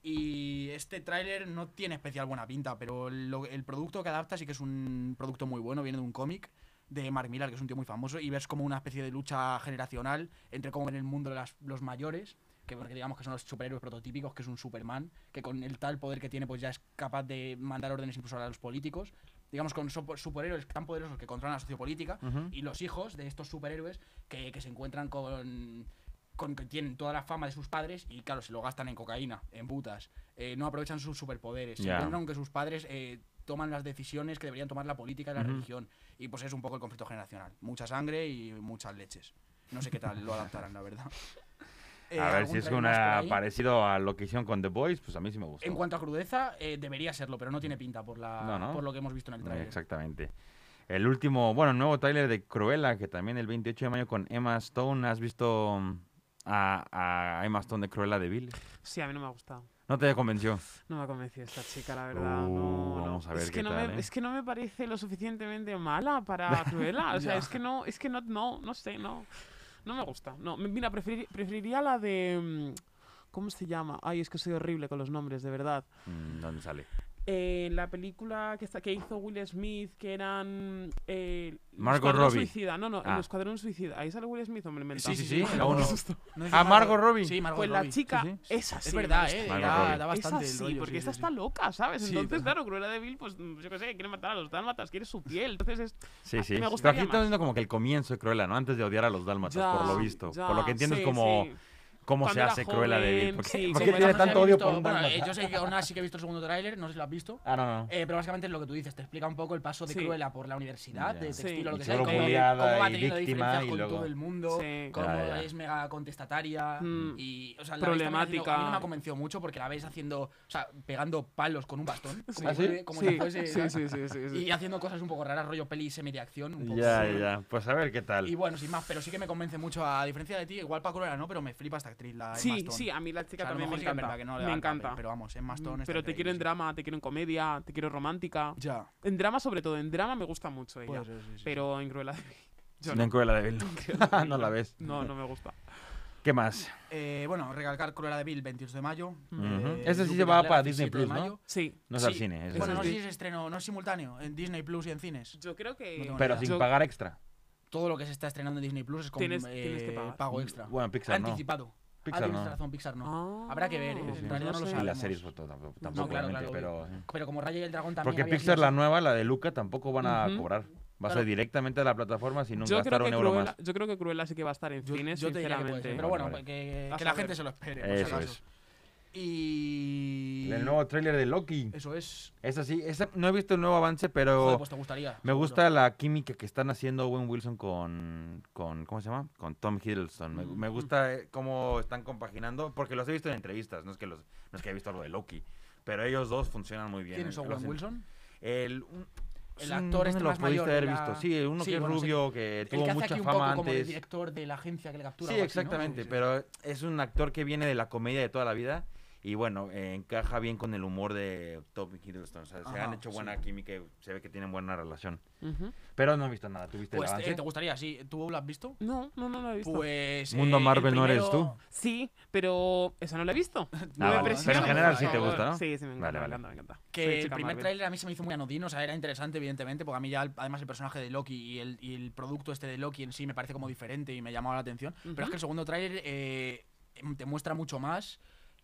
Y este tráiler no tiene especial buena pinta, pero lo- el producto que adapta sí que es un producto muy bueno, viene de un cómic de Mark Millar, que es un tío muy famoso, y ves como una especie de lucha generacional entre cómo ven el mundo las- los mayores, que porque digamos que son los superhéroes prototípicos, que es un Superman, que con el tal poder que tiene pues ya es capaz de mandar órdenes incluso a los políticos, digamos con superhéroes tan poderosos que controlan la sociopolítica, y los hijos de estos superhéroes que, que se encuentran con, con que tienen toda la fama de sus padres y claro, se lo gastan en cocaína, en putas, eh, no aprovechan sus superpoderes, se Ya. encuentran que sus padres eh, toman las decisiones que deberían tomar la política y la religión y pues es un poco el conflicto generacional, mucha sangre y muchas leches. No sé qué tal lo adaptarán, la verdad. Eh, a ver ¿algún si es una parecido a lo que hicieron con The Boys, pues a mí sí me gustó. En cuanto a crudeza, eh, debería serlo, pero no tiene pinta por, la, No, no. por lo que hemos visto en el trailer. Exactamente. El último, bueno, nuevo tráiler de Cruella, que también el 28 de mayo con Emma Stone. ¿Has visto mm, a, a Emma Stone de Cruella de Vil? Sí, a mí no me ha gustado. ¿No te convenció? No me ha convencido esta chica, la verdad. Uh, no, no. vamos a ver es qué que no tal, me, ¿eh? Es que no me parece lo suficientemente mala para Cruella. O sea, es que no, es que no, no, no sé, no. No me gusta. No, mira, preferir- preferiría la de. mm, ¿Cómo se llama? Ay, es que soy horrible con los nombres, de verdad. Mm, ¿Dónde sale? Eh, la película que, está, que hizo Will Smith, que eran. Eh, Margot Robbie. Suicida. No, no, Ah. el Escuadrón Suicida. Ahí sale Will Smith, hombre, me Sí, sí, sí. No Ah, Margot Robbie. Sí, Margot Pues la chica, Sí, esa sí. Es me verdad, gusta. eh, da, bastante Esa el sí, rollo, porque sí, esta sí, está sí. loca, ¿sabes? Entonces, claro, Cruella de Vil, pues yo qué sé, quiere matar a los dálmatas, quiere su piel. Entonces es. Sí, sí. me Pero gustaría aquí estamos viendo como que el comienzo de Cruella, ¿no? Antes de odiar a los dálmatas, por lo visto. ya, por lo que entiendo sí, es como sí. Cómo se hace Cruella de Vil. ¿Por qué, sí, por sí, qué bueno, tiene tanto he odio visto- por un bueno, eh, yo sé que aún así que he visto el segundo tráiler, no sé si lo has visto. Ah, no, no. Eh, pero básicamente es lo que tú dices, te explica un poco el paso de Sí. Cruella por la universidad, Ya. de Sí. textil o lo que sea, y cómo, cómo va y teniendo víctima diferencias y con luego- todo el mundo, Sí. cómo Ya, ya. es mega contestataria Mm. y, o sea, la haciendo- Problemática. a mí no me ha convencido mucho porque la ves haciendo, o sea, pegando palos con un bastón, como, ¿Ah, si sí? fuese- como Sí, si fuese, sí, sí, sí, sí, sí. y haciendo cosas un poco raras, rollo peli semi de acción, un poco. Ya, ya. Pues a ver qué tal. Y bueno, sin más, pero sí que me convence mucho, a diferencia de ti, igual para Cruella no, pero me flipa esta actriz, la Emma Sí, Stone. sí, a mí la O chica sea, a lo también me mejor sí que es encanta. verdad que no le me el papel, encanta. pero vamos, Emma Stone está Pero te quiero en drama, te quiero en comedia, te quiero romántica. sí. Ya. En drama, sobre todo, en drama me gusta mucho ella. Puede ser, sí, sí, pero en Cruella de Vil, yo No en Cruella de Vil. Cruella de Vil no la ves. No, no me gusta. ¿Qué más? Eh, bueno, recalcar Cruella de Vil, 28 de mayo. Ujú. Eh, Ese sí se va para Legacy, Disney 7 de Plus, ¿no? Sí. No es Sí. al cine. es Bueno, no sé cine. si es estreno, no es simultáneo, en Disney Plus y en cines. Yo creo que. No tengo Pero idea. sin yo- pagar extra. Todo lo que se está estrenando en Disney Plus es con Tienes- eh, tienes que pagar. pago extra. Bueno, Pixar no. Anticipado. Pixar ah, no. razón, Pixar no. Ah. Habrá que ver, sí, sí. en realidad no lo sabemos. Y las series tampoco, tampoco eh. pero... Como Rayo y el Dragón también Porque Pixar, la nueva, la de Luca, tampoco van a cobrar. Va a ser directamente a la plataforma sin nunca gastar un euro más. Yo creo que Cruella sí que va a estar en yo, cines, yo sinceramente. Te diría que pero bueno, que, la gente se lo espere. Eso es. Y. El nuevo tráiler de Loki. Eso es. Esa sí, esa, no he visto el nuevo avance, pero. Joder, pues te gustaría. Me gusta la química que están haciendo Owen Wilson con. con ¿Cómo se llama? Con Tom Hiddleston. Me, gusta eh, cómo están compaginando, porque los he visto en entrevistas, no es que, los, no es que he visto algo de Loki. Pero ellos dos funcionan muy bien. ¿Quién es Owen Wilson? El. Un, el actor este más mayor haber visto. Sí, uno sí, que bueno, es rubio, sí. que tuvo que mucha fama antes. Como el director de la agencia que le captura. Sí, exactamente, pero es un actor que viene de la comedia de toda la vida y bueno, eh, encaja bien con el humor de Tom Hiddleston. O sea, Ajá, se han hecho buena sí. química y se ve que tienen buena relación. Uh -huh. Pero no he visto nada. ¿Tú viste pues, el avance? Eh, ¿Te gustaría? Sí. ¿Tú lo has visto? No, no, no lo he visto. Pues. Mundo eh, Marvel primero... no eres tú. Sí, pero esa no la he visto. no, ah, no vale. Pero en general sí te gusta, ¿no? Sí, sí, me encanta. Vale, vale. Me encanta, me encanta. Que el primer tráiler a mí se me hizo muy anodino. O sea, era interesante, evidentemente, porque a mí ya, el, además, el personaje de Loki y el, y el, producto este de Loki en sí me parece como diferente y me llamaba la atención. Uh -huh. Pero es que el segundo tráiler eh, te muestra mucho más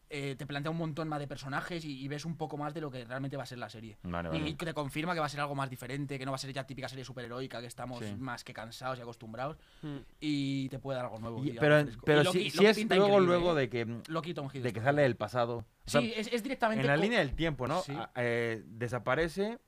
eh, te plantea un montón más de personajes y, y, ves un poco más de lo que realmente va a ser la serie. Vale, vale. Y te confirma que va a ser algo más diferente, que no va a ser ya típica serie superheroica, que estamos sí. más que cansados y acostumbrados, mm. y te puede dar algo nuevo. Y, pero, pero Loki, si, si es luego, luego ¿eh? de que, de que sale del pasado. O sea, sí, es, es, directamente... En la línea del tiempo, ¿no? Sí. Eh, desaparece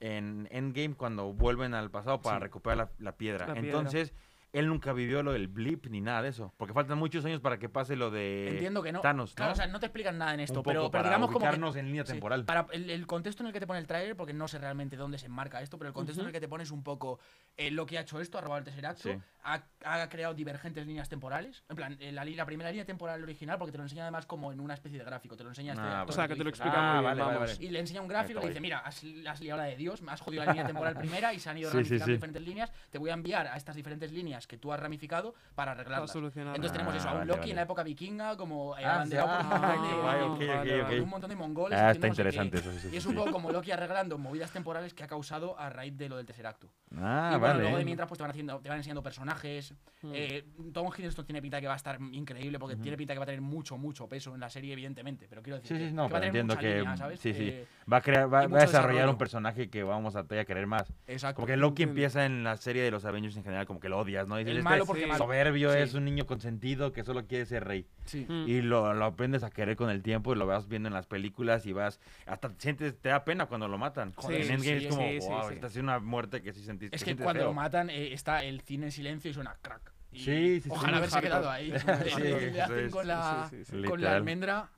en Endgame cuando vuelven al pasado para sí. recuperar la, la, piedra. la, piedra. Entonces él nunca vivió lo del blip ni nada de eso. Porque faltan muchos años para que pase lo de Entiendo que no. Thanos. ¿no? No te explican nada en esto, Un poco pero, pero para digamos como. Que, en línea temporal. para el, contexto en el que te pone el tráiler, porque no sé realmente dónde se enmarca esto, pero el contexto en el que te pone un poco eh, lo que ha hecho esto, ha robado el Tesseract, sí. ha, ha, creado divergentes líneas temporales. En plan, eh, la, la, primera línea temporal original, porque te lo enseña además como en una especie de gráfico. Te lo enseña este ah, este, O sea, que te lo explica ah. ah y le enseña un gráfico y le dice: Mira, has, has, liado la de Dios, me has jodido la línea temporal primera y se han ido sí, diferentes líneas. Te voy a enviar a estas diferentes líneas que tú has ramificado para arreglarlas. Entonces tenemos eso, ah, a un Loki en la época vikinga, como un montón de mongoles. Ah, está interesante eso. Y es un poco como Loki arreglando movidas temporales que ha causado a raíz de lo del tercer acto. Ah, vale. Luego de mientras pues te van, haciendo, te van enseñando personajes. Mm. Eh, Tom Hiddleston tiene pinta que va a estar increíble porque tiene pinta que va a tener mucho, mucho peso en la serie, evidentemente. Pero quiero decir, sí, sí, no, que va a tener mucha que, línea, ¿sabes? Eh, va a, desarrollar un personaje que vamos a, querer más. Exacto. Como Loki empieza en la serie de los Avengers en general, como que lo odias el este malo porque soberbio es un niño consentido que solo quiere ser rey. Mm. Y lo, lo, aprendes a querer con el tiempo y lo vas viendo en las películas y vas, hasta sientes, te da pena cuando lo matan. En Endgame es como, wow, esta es una muerte que sí sentiste. Es que cuando lo matan eh, está el cine en silencio y suena crack. Y sí, sí, Ojalá haberse quedado ahí. Le hacen con la, con la almendra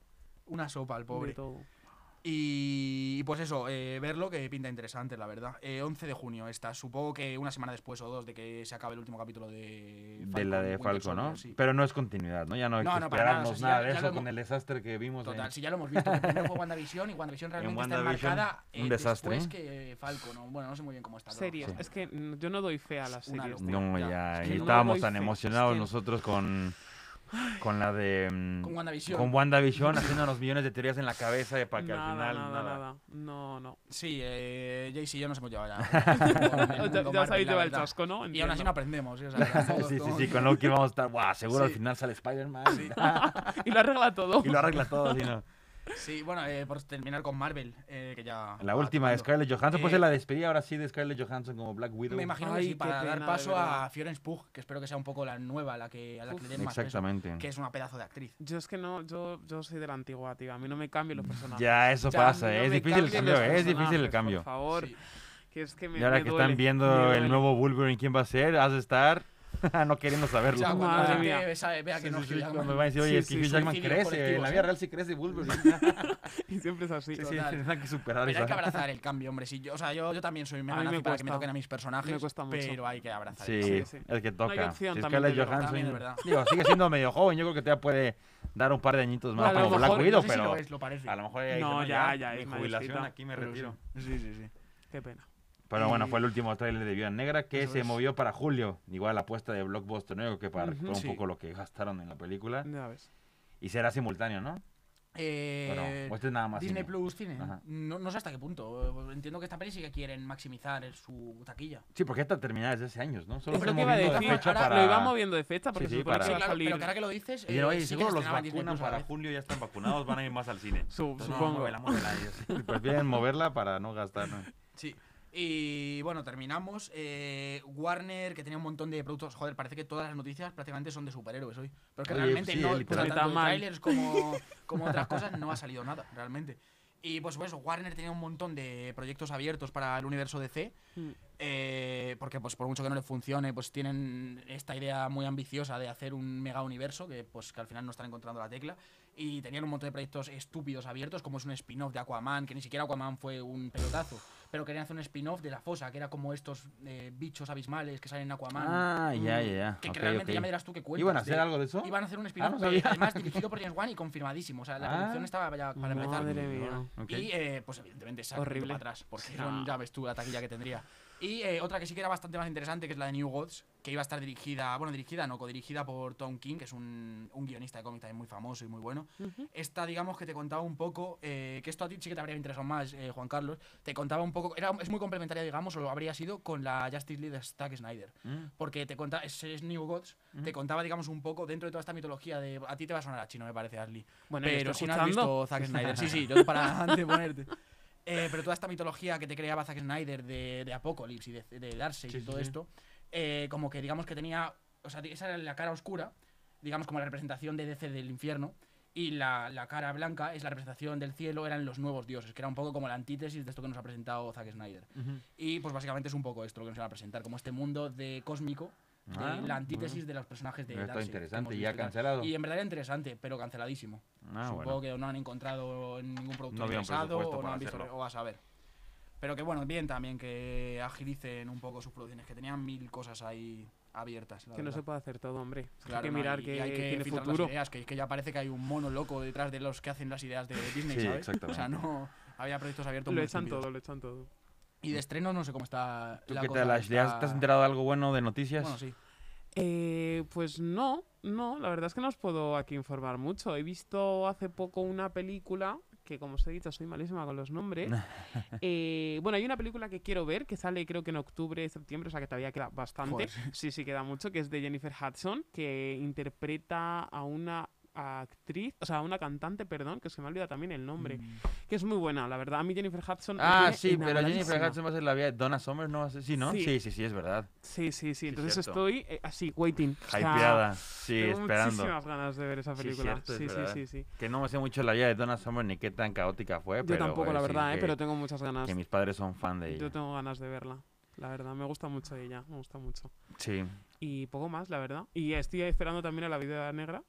una sopa al pobre. Todo. Y, pues eso, eh, verlo que pinta interesante, la verdad. Eh, 11 de junio está, supongo que una semana después o dos de que se acabe el último capítulo de Falco, De la de Falco, ¿no? Sí. Pero no es continuidad, ¿no? Ya no hay no, que no, esperarnos nada, o sea, nada ya, de ya eso hemos... con el desastre que vimos. Total, en... si ya lo hemos visto. Primero fue WandaVision y WandaVision realmente está enmarcada eh, un desastre, después que Falco, ¿no? Bueno, no sé muy bien cómo está. Series, sí. es que mm, yo no doy fe a las series. Este no, ya. Es que estábamos tan emocionados es que... nosotros con con la de. Mm, con WandaVision. Con WandaVision haciéndonos millones de teorías en la cabeza eh, para que al final. nada, nada. No, no. Sí, eh, Jayce y yo nos hemos llevado ya. Ya, ya sabéis llevar el chasco, ¿no? Y aún así no aprendemos. ¿sí? O sea, Sí, sí, sí, con Loki vamos a estar. ¡Guau! Seguro Sí. al final sale Spider-Man. y lo arregla todo. Y lo arregla todo, sí, ¿no? Sí, bueno, eh, por terminar con Marvel, eh, que ya... La última de Scarlett Johansson, pues eh, la despedida ahora sí de Scarlett Johansson como Black Widow. Me imagino Ay, que sí, para pena, dar paso a Florence Pugh, que espero que sea un poco la nueva, la que, a la Uf, que le den más Exactamente. Peso, que es una pedazo de actriz. Yo es que no, yo, yo soy de la antigua, tío, a mí no me cambian los personajes. Ya, eso pasa, no es difícil el cambio, es difícil el cambio. Por favor, sí. que es que me Y ahora me que duele, están viendo el nuevo Wolverine, ¿quién va a ser? Has de estar... no queriendo saberlo. Ya, Madre mía. Ve, sabe, vea sí, no sí, Cuando me va a decir, oye, sí, es que Hugh Jackman crece, en la vida real sí crece Wolverine. y siempre es así. Sí, tendrán que superar pero eso. hay que abrazar el cambio, hombre. Si yo, o sea, yo, yo también soy mega nazi para que me toquen a mis personajes, me cuesta mucho. pero hay que abrazar sí, Sí, el que toca. No si es que Johansson, digo, sigue siendo medio joven, yo creo que te puede dar un par de añitos más como Black Widow, pero a lo mejor no, ya, ya, mi jubilación aquí me retiro. Sí, sí, sí. Qué pena. Pero bueno, fue el eh, último trailer de Viuda Negra que Eso se es. movió para julio. Igual la apuesta de Blockbuster Nuevo que para uh -huh. un sí. poco lo que gastaron en la película. Ya ves. Y será simultáneo, ¿no? Eh, bueno, este nada más Disney cine. Plus tiene. No, no, sé hasta qué punto. Entiendo que esta peli sí que quieren maximizar su taquilla. Sí, porque esta terminada desde hace años, ¿no? Solo es lo que iba a decir. De para... Lo iba moviendo de fecha porque sí, sí, para... sí claro, salir... Pero que ahora que lo dices. Eh, oye, sí seguro los vacunan para julio, ya están vacunados, van a ir más al cine. Entonces, supongo. No, muévela, muévela, moverla para no gastar. ¿no? Sí. Y bueno, terminamos. Eh, Warner, que tenía un montón de productos. Joder, parece que todas las noticias prácticamente son de superhéroes hoy. Pero es que Oye, realmente sí, no, tanto trailers como, como otras cosas, no ha salido nada, realmente. Y pues, pues eso, Warner tenía un montón de proyectos abiertos para el universo DC. Mm. eh, porque pues por mucho que no le funcione, pues tienen esta idea muy ambiciosa de hacer un mega universo que pues que al final no están encontrando la tecla. Y tenían un montón de proyectos estúpidos abiertos, como es un spin-off de Aquaman, que ni siquiera Aquaman fue un pelotazo. Pero querían hacer un spin-off de la fosa, que era como estos eh, bichos abismales que salen en Aquaman. Ah, ya, ya, ya. Que, que Ok, realmente ok. ya me dirás tú que cuentas. ¿Iban a hacer algo de eso? Iban a hacer un spin-off, Ah, no además dirigido por James Wan y confirmadísimo. O sea, la Ah. producción estaba ya para empezar. Madre mía. Ok. Y eh, pues evidentemente se Horrible. para atrás, porque No. ya ves tú la taquilla que tendría. Y eh, otra que sí que era bastante más interesante, que es la de New Gods, que iba a estar dirigida, bueno, dirigida no, codirigida por Tom King, que es un, un guionista de cómic también muy famoso y muy bueno. Esta, digamos, que te contaba un poco, eh, que esto a ti sí que te habría interesado más, eh, Juan Carlos, te contaba un poco, era, es muy complementaria, digamos, o lo habría sido con la Justice League de Zack Snyder. Mm. Porque te cuenta, es, es New Gods, te contaba, digamos, un poco dentro de toda esta mitología de. A ti te va a sonar a chino, me parece, Ashley. Bueno, pero si no has escuchando. visto Zack Snyder. Sí, sí, yo para anteponerte. Eh, pero toda esta mitología que te creaba Zack Snyder de, de Apocalypse y de, de Darkseid y todo esto, eh, como que digamos que tenía. O sea, esa era la cara oscura, digamos como la representación de DC del infierno. Y la, la cara blanca es la representación del cielo, eran los nuevos dioses, que era un poco como la antítesis de esto que nos ha presentado Zack Snyder. Y pues básicamente es un poco esto lo que nos va a presentar, como este mundo de cósmico, de Ah, la antítesis de los personajes de que interesante, ¿y ya cancelado? Y en verdad era interesante, pero canceladísimo. Ah, Supongo bueno. que no han encontrado en ningún producto No interesado o no han visto o a saber. Pero que bueno, bien también que agilicen un poco sus producciones, que tenían mil cosas ahí abiertas. la Que no verdad. se puede hacer todo, hombre. Claro, hay que no, mirar y- que, y hay que tiene futuro. las ideas, que, que ya parece que hay un mono loco detrás de los que hacen las ideas de Disney, Sí, ¿sabes? exactamente. O sea, no había proyectos abiertos Lo echan estúpidos. todo, lo echan todo. Y de estreno no sé cómo está ¿Tú la qué cosa? ¿Has- está- ¿Te has enterado de algo bueno de noticias? Bueno, sí. Eh, pues no, no, la verdad es que no os puedo aquí informar mucho. He visto hace poco una película, que como os he dicho soy malísima con los nombres. Eh, bueno, hay una película que quiero ver, que sale creo que en octubre, septiembre, o sea que todavía queda bastante. Joder. Sí, sí, queda mucho, que es de Jennifer Hudson, que interpreta a una actriz, o sea, una cantante, perdón, que se me ha olvidado también el nombre, que es muy buena, la verdad. A mí Jennifer Hudson... Ah, sí, pero Jennifer. Hudson va a ser la vida de Donna Summer, ¿no? Sí, ¿no? Sí. Sí, sí, sí, es verdad. Sí, sí, sí. Entonces estoy eh, así, waiting. o sea, Hypeada. Sí, tengo esperando. muchísimas ganas de ver esa Sí, película. cierto, es sí, sí, sí, sí. Que no me sé mucho la vida de Donna Summer ni qué tan caótica fue, Yo pero... tampoco, la sí verdad, eh, que- pero tengo muchas ganas. Que mis padres son fan de ella. Yo tengo ganas de verla. La verdad, me gusta mucho ella, me gusta mucho. Sí. Y poco más, la verdad. Y estoy esperando también a la vida negra.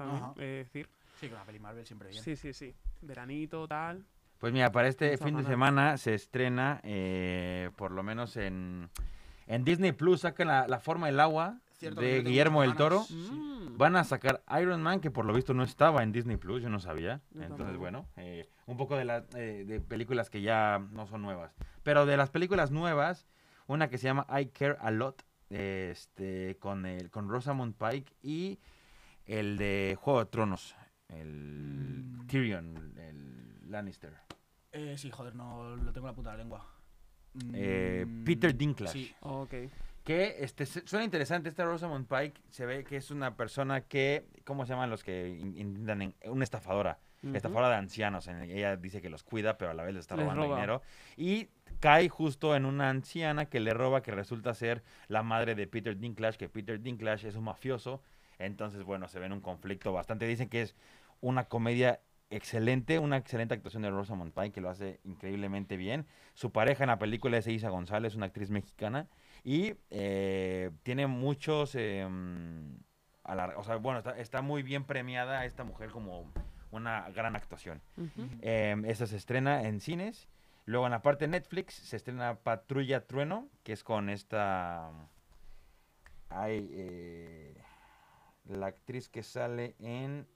También, Ajá. eh, decir. Sí, con la peli Marvel siempre bien. Sí, sí, sí. Veranito, tal. Pues mira, para este fin de ganas. semana se estrena, eh, por lo menos en, en Disney Plus, sacan la, la forma del agua Cierto de Guillermo del Toro. Sí. Mm. Van a sacar Iron Man, que por lo visto no estaba en Disney Plus, yo no sabía. Yo Entonces, bueno, eh, un poco de, las eh, de películas que ya no son nuevas. Pero de las películas nuevas, una que se llama I Care a Lot, este, con, el, con Rosamund Pike y el de Juego de Tronos, el Mm. Tyrion, el Lannister. Eh, sí, joder, no lo tengo en la punta de la lengua. Eh, Mm, Peter Dinklage. Sí, Ok. Que este, suena interesante, esta Rosamund Pike se ve que es una persona que, ¿cómo se llaman los que in- intentan? en- Una estafadora, estafadora de ancianos. en- ella dice que los cuida, pero a la vez les está Les robando roba. dinero. Y cae justo en una anciana que le roba, que resulta ser la madre de Peter Dinklage, que Peter Dinklage es un mafioso. Entonces, bueno, se ve en un conflicto bastante. Dicen que es una comedia excelente, una excelente actuación de Rosamund Pike, que lo hace increíblemente bien. Su pareja en la película es Isa González, una actriz mexicana. Y eh, tiene muchos... eh, alar- o sea, bueno, está, está muy bien premiada esta mujer como una gran actuación. Ujú. Eh, esta se estrena en cines. Luego en la parte de Netflix se estrena Patrulla Trueno, que es con esta... Hay eh, la actriz que sale en...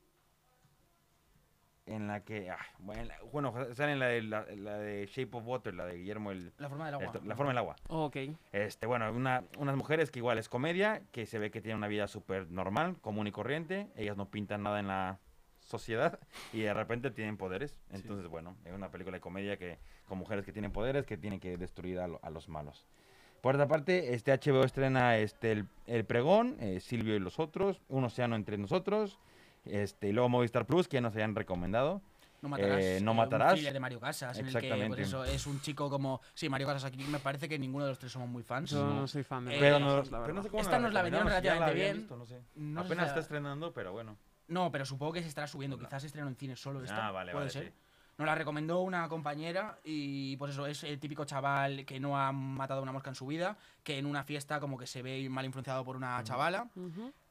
En la que... ah, bueno, sale en la de, la, la de Shape of Water, la de Guillermo el... la forma del agua. el- la forma del agua. Ok. Este, bueno, una, unas mujeres que igual es comedia, que se ve que tienen una vida súper normal, común y corriente. Ellas no pintan nada en la sociedad y de repente tienen poderes. Entonces, bueno, es una película de comedia que con mujeres que tienen poderes que tienen que destruir a, lo- a los malos. Por otra parte, este HBO estrena este, el, El Pregón, eh, Silvio y los otros, Un Océano entre nosotros, este, y luego Movistar Plus, que ya nos hayan recomendado. No matarás. eh, No eh, matarás. Un de Mario Casas. En el que, Exactamente. pues eso, es un chico como. Sí, Mario Casas aquí me parece que ninguno de los tres somos muy fans. Yo no soy fan de Eh, Pero Mario no, pero no verdad. sé cómo Esta nos la vendieron si relativamente bien. visto, no sé. No sé Apenas si está la- estrenando, pero bueno. No, pero supongo que se estará subiendo. Quizás se estrenó en cine solo esta. Ah, vale, puede vale, ser. sí. Nos la recomendó una compañera y pues eso, es el típico chaval que no ha matado una mosca en su vida, que en una fiesta como que se ve mal influenciado por una chavala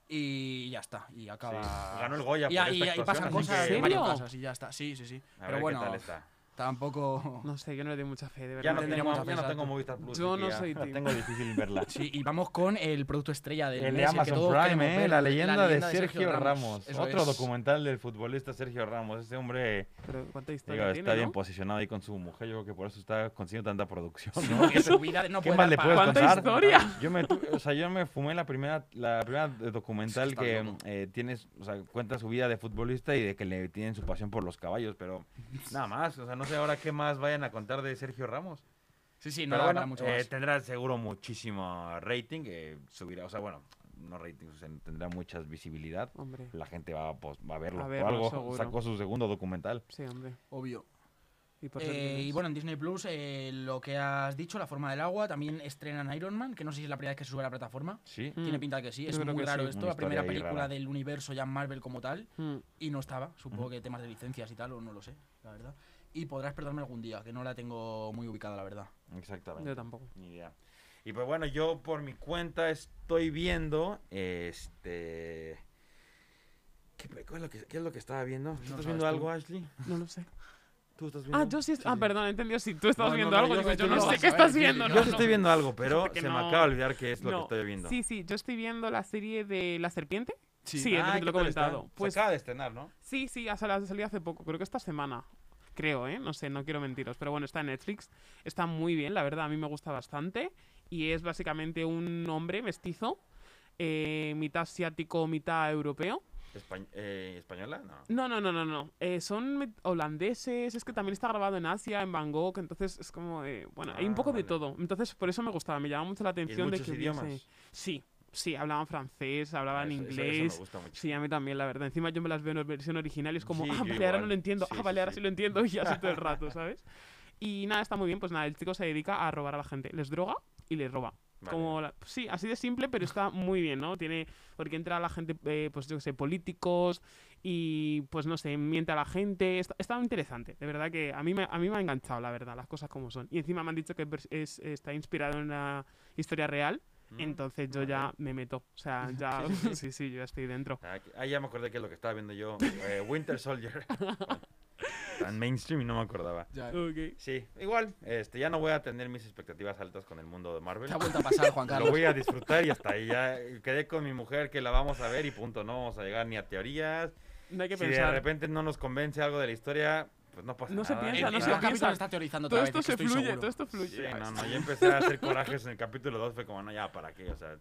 y ya está, y acaba... Sí. Ganó el Goya y, por y- esta y pasan cosas y ya está, sí, sí, sí. A Pero ver bueno, qué tal está. Tampoco... No sé, yo no le doy mucha fe, de Ya verdad. no, tendría tengo, mucha ya no tengo. Movistar Plus. Yo no ya soy la team. tengo difícil verla. Sí, y vamos con el producto estrella del El de mes, el que Amazon todos queremos Prime, ¿eh? ver, la leyenda de de Sergio Ramos. Eso Otro es. documental del futbolista Sergio Ramos. Ese hombre Pero cuánta digo, historia está tiene, bien ¿no? posicionado ahí con su mujer. Yo creo que por eso está consiguiendo tanta producción. Sí, ¿no? su vida no ¿Qué puede más le puedes ¿Cuánta contar? historia? Yo me, tu- o sea, yo me fumé la primera, la primera documental Está que eh, tienes, o sea, cuenta su vida de futbolista y de que le tienen su pasión por los caballos, pero nada más. O sea, no sé ahora qué más vayan a contar de Sergio Ramos. Sí, sí, no Pero bueno, mucho eh, más. tendrá seguro muchísimo rating, eh, subirá, o sea, bueno, no rating, o sea, tendrá mucha visibilidad. Hombre, La gente va, pues, va a verlo. A por algo seguro. sacó su segundo documental. sí, hombre. Obvio. Y, por Eh, y bueno, en Disney Plus, eh, lo que has dicho, La forma del agua, también estrenan Iron Man, que no sé si es la primera vez que se sube a la plataforma. Sí. Mm. Tiene pinta de que sí, Yo es muy raro sí. esto, Una la primera película rara. del universo ya Marvel como tal, Mm. y no estaba, supongo que temas de licencias y tal, o no lo sé, la verdad. Y podrás perdonarme algún día, que no la tengo muy ubicada, la verdad. Exactamente. Yo tampoco. Ni idea. Y pues bueno, yo por mi cuenta estoy viendo este. ¿Qué, qué es, lo que, qué es lo que estaba viendo? ¿Tú No estás viendo tú. algo, Ashley? No lo sé. ¿Tú estás viendo? Ah, yo sí. Ah, perdón, he entendido. Si tú estás No, no, viendo no, algo, yo digo, sí yo no sé qué estás viendo. yo sí no. estoy viendo algo, pero se me acaba de olvidar qué es lo que estoy viendo. Sí, sí, yo estoy viendo la serie de La Serpiente. Sí, Sí. es lo Ah, que te lo he comentado. Se Pues acaba de estrenar, ¿no? sí, sí, ha sal- ha salido hace poco, creo que esta semana. Creo, ¿eh? No sé, no quiero mentiros. Pero bueno, está en Netflix. Está muy bien, la verdad, a mí me gusta bastante. Y es básicamente un hombre mestizo, eh, mitad asiático, mitad europeo. Espa- eh, ¿Española? No. No, no, no, no, no. Eh, son holandeses, es que también está grabado en Asia, en Bangkok, entonces es como de... Bueno, hay un Ah, poco de todo. Entonces por eso me gustaba, me llamaba mucho la ¿Y en atención de que idiomas? Sí, sí, hablaban francés, hablaban Eso- eso- eso inglés. me gusta. Sí, a mí también, la verdad. Encima yo me las veo en versión original y es como, Sí, ah, vale, ahora igual. no lo entiendo, Sí, ah, sí, vale, ahora sí. sí lo entiendo y así todo el rato, ¿sabes? Y nada, está muy bien, pues nada, el chico se dedica a robar a la gente. Les droga y les roba. Vale. Como la- sí, así de simple, pero está muy bien, ¿no? Tiene, porque entra la gente, eh, pues yo qué sé, políticos y pues no sé, miente a la gente. Está, está interesante, de verdad que a mí, me, a mí me ha enganchado, la verdad, las cosas como son. Y encima me han dicho que es está inspirado en una historia real, entonces yo vale. ya me meto. O sea, ya, sí, sí, yo ya estoy dentro. Ah, ya me acordé que es lo que estaba viendo yo. eh, Winter Soldier. Tan mainstream y no me acordaba. Ya. Ok. Sí, igual, este, ya no voy a tener mis expectativas altas con el mundo de Marvel. Te ha vuelto a pasar, Juan Lo Carlos. voy a disfrutar y hasta ahí ya quedé con mi mujer que la vamos a ver y punto. No vamos a llegar ni a teorías. No hay que Si de repente no nos convence algo de la historia, pues no pasa No se nada. piensa, En no se piensa. capítulo está teorizando todo otra esto vez, se estoy fluye, seguro. todo esto fluye. Sí, no, no, yo empecé a hacer corajes en el capítulo 2, fue como, no, ya, ¿para qué? O sea,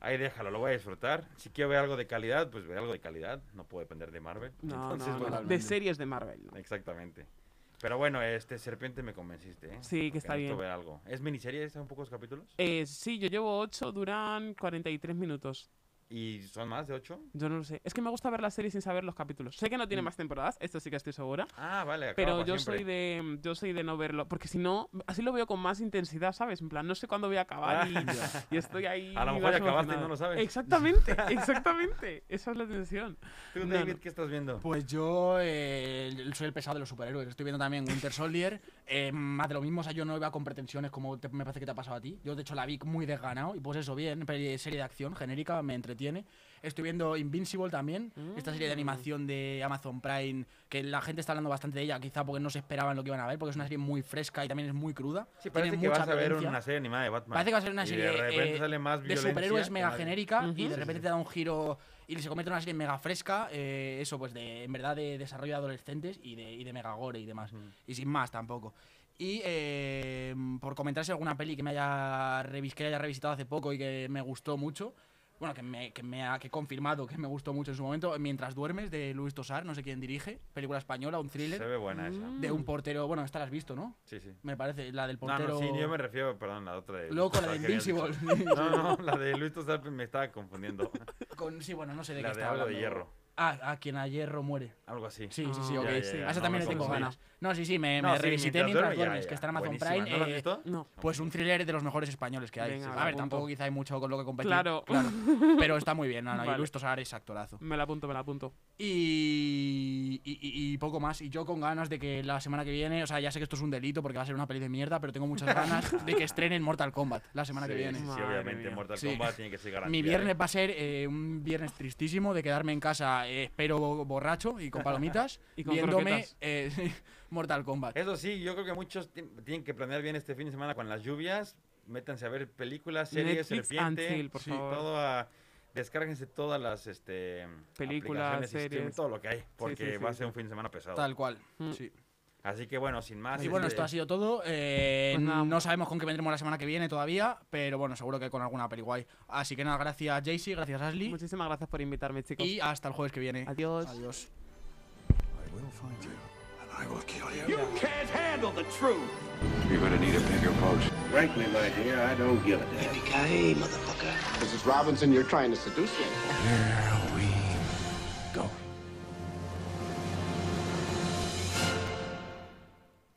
ahí déjalo, lo voy a disfrutar. Si quiero ver algo de calidad, pues ver algo de calidad. No puedo depender de Marvel. No, Entonces, no, no, bueno, De series de Marvel. ¿no? Exactamente. Pero bueno, este Serpiente me convenciste, ¿eh? Sí, que está bien. ver algo. ¿Es miniserie? ¿Son pocos capítulos? Eh, sí, yo llevo 8, duran 43 minutos. ¿Y son más de 8? Yo no lo sé. Es que me gusta ver la serie sin saber los capítulos. Sé que no tiene más temporadas, esto sí que estoy segura. Ah, vale, Pero yo siempre. soy de yo soy de no verlo. Porque si no, así lo veo con más intensidad, ¿sabes? En plan, no sé cuándo voy a acabar y, y estoy ahí. A lo mejor ya acabaste y no lo sabes. Exactamente, exactamente. Esa es la tensión. ¿Tú, No, David, no. qué estás viendo? Pues yo eh, soy el pesado de los superhéroes. Estoy viendo también Winter Soldier. eh, más de lo mismo, o sea, yo no iba con pretensiones como te- me parece que te ha pasado a ti. Yo, de hecho, la vi muy desganado. Y pues eso, bien, serie de acción genérica, me entretiene. Estoy viendo Invincible también, esta serie de Mm. animación de Amazon Prime, que la gente está hablando bastante de ella, quizá porque no se esperaban lo que iban a ver, porque es una serie muy fresca y también es muy cruda. Sí, Tiene parece que mucha vas a ver violencia. una serie animada de Batman. Parece que va a ser una Y serie de repente eh, sale más de superhéroes mega nadie. genérica Ujú. y Sí, de repente sí. te da un giro y se convierte en una serie mega fresca, eh, eso pues de en verdad de desarrollo de adolescentes y de, y de mega gore y demás. Y sin más tampoco. Y eh, por comentarse alguna peli que me haya, revis que haya revisitado hace poco y que me gustó mucho. Bueno, que me, que me ha que he confirmado que me gustó mucho en su momento. Mientras duermes, de Luis Tosar, no sé quién dirige. Película española, un Se thriller. ve buena esa. De un portero. Bueno, esta la has visto, ¿no? Sí, sí. Me parece. La del No, portero. no, sí, yo me refiero, perdón, la otra de... Loco, la de Invincible. No, no, la de Luis Tosar me estaba confundiendo. Con, sí, bueno, no sé de la qué de está algo de hablando. hierro. Ah, a quien a hierro muere. Algo así. Sí, sí, sí, Ah, ok. ya, ya, ya, A no, esa también no le tengo ganas. No, sí, sí, me, No, me sí, revisité mientras mientras duerme, ya, duermes, ya. que está en Amazon Buenísima. Prime. ¿No lo has eh, visto? No. Pues un thriller de los mejores españoles que hay. Venga, Sí. me a ver, apunto. tampoco quizá hay mucho con lo que competir. Claro. Pero está muy bien, Ana. Y Vale. Luis Tosar es actorazo. Me la apunto, me la apunto. Y, y, y- y poco más. Y yo con ganas de que la semana que viene, o sea, ya sé que esto es un delito porque va a ser una peli de mierda, pero tengo muchas ganas de que estrenen Mortal Kombat la semana que Sí, viene. Sí, sí, Madre obviamente. mía. Mortal Sí. Kombat tiene que ser garantía. Mi ¿eh? viernes va a ser eh, un viernes tristísimo de quedarme en casa, eh, espero bo- borracho y con palomitas, Y con viéndome eh, Mortal Kombat. Eso sí, yo creo que muchos ti- tienen que planear bien este fin de semana con las lluvias. Métanse a ver películas, series, Netflix Serpiente. chill, por sí, favor. todo a- Descárguense todas las este, Películas, series. todo lo que hay, porque sí, sí, va a sí. ser un fin de semana pesado. Tal cual. Mm. Sí. Así que bueno, sin más. Y bueno, este, esto ha sido todo. Eh, Pues no sabemos con qué vendremos la semana que viene todavía, pero bueno, seguro que con alguna peli guay. Así que nada, gracias Jaycee, gracias Ashley. Muchísimas gracias por invitarme, chicos. Y hasta el jueves que viene. Adiós. Adiós. You can't handle the truth. You're gonna need a bigger boat. Frankly, my dear, I don't give a damn. Yippee-ki-yay, motherfucker. Mrs. Robinson, you're trying to seduce me. Yeah,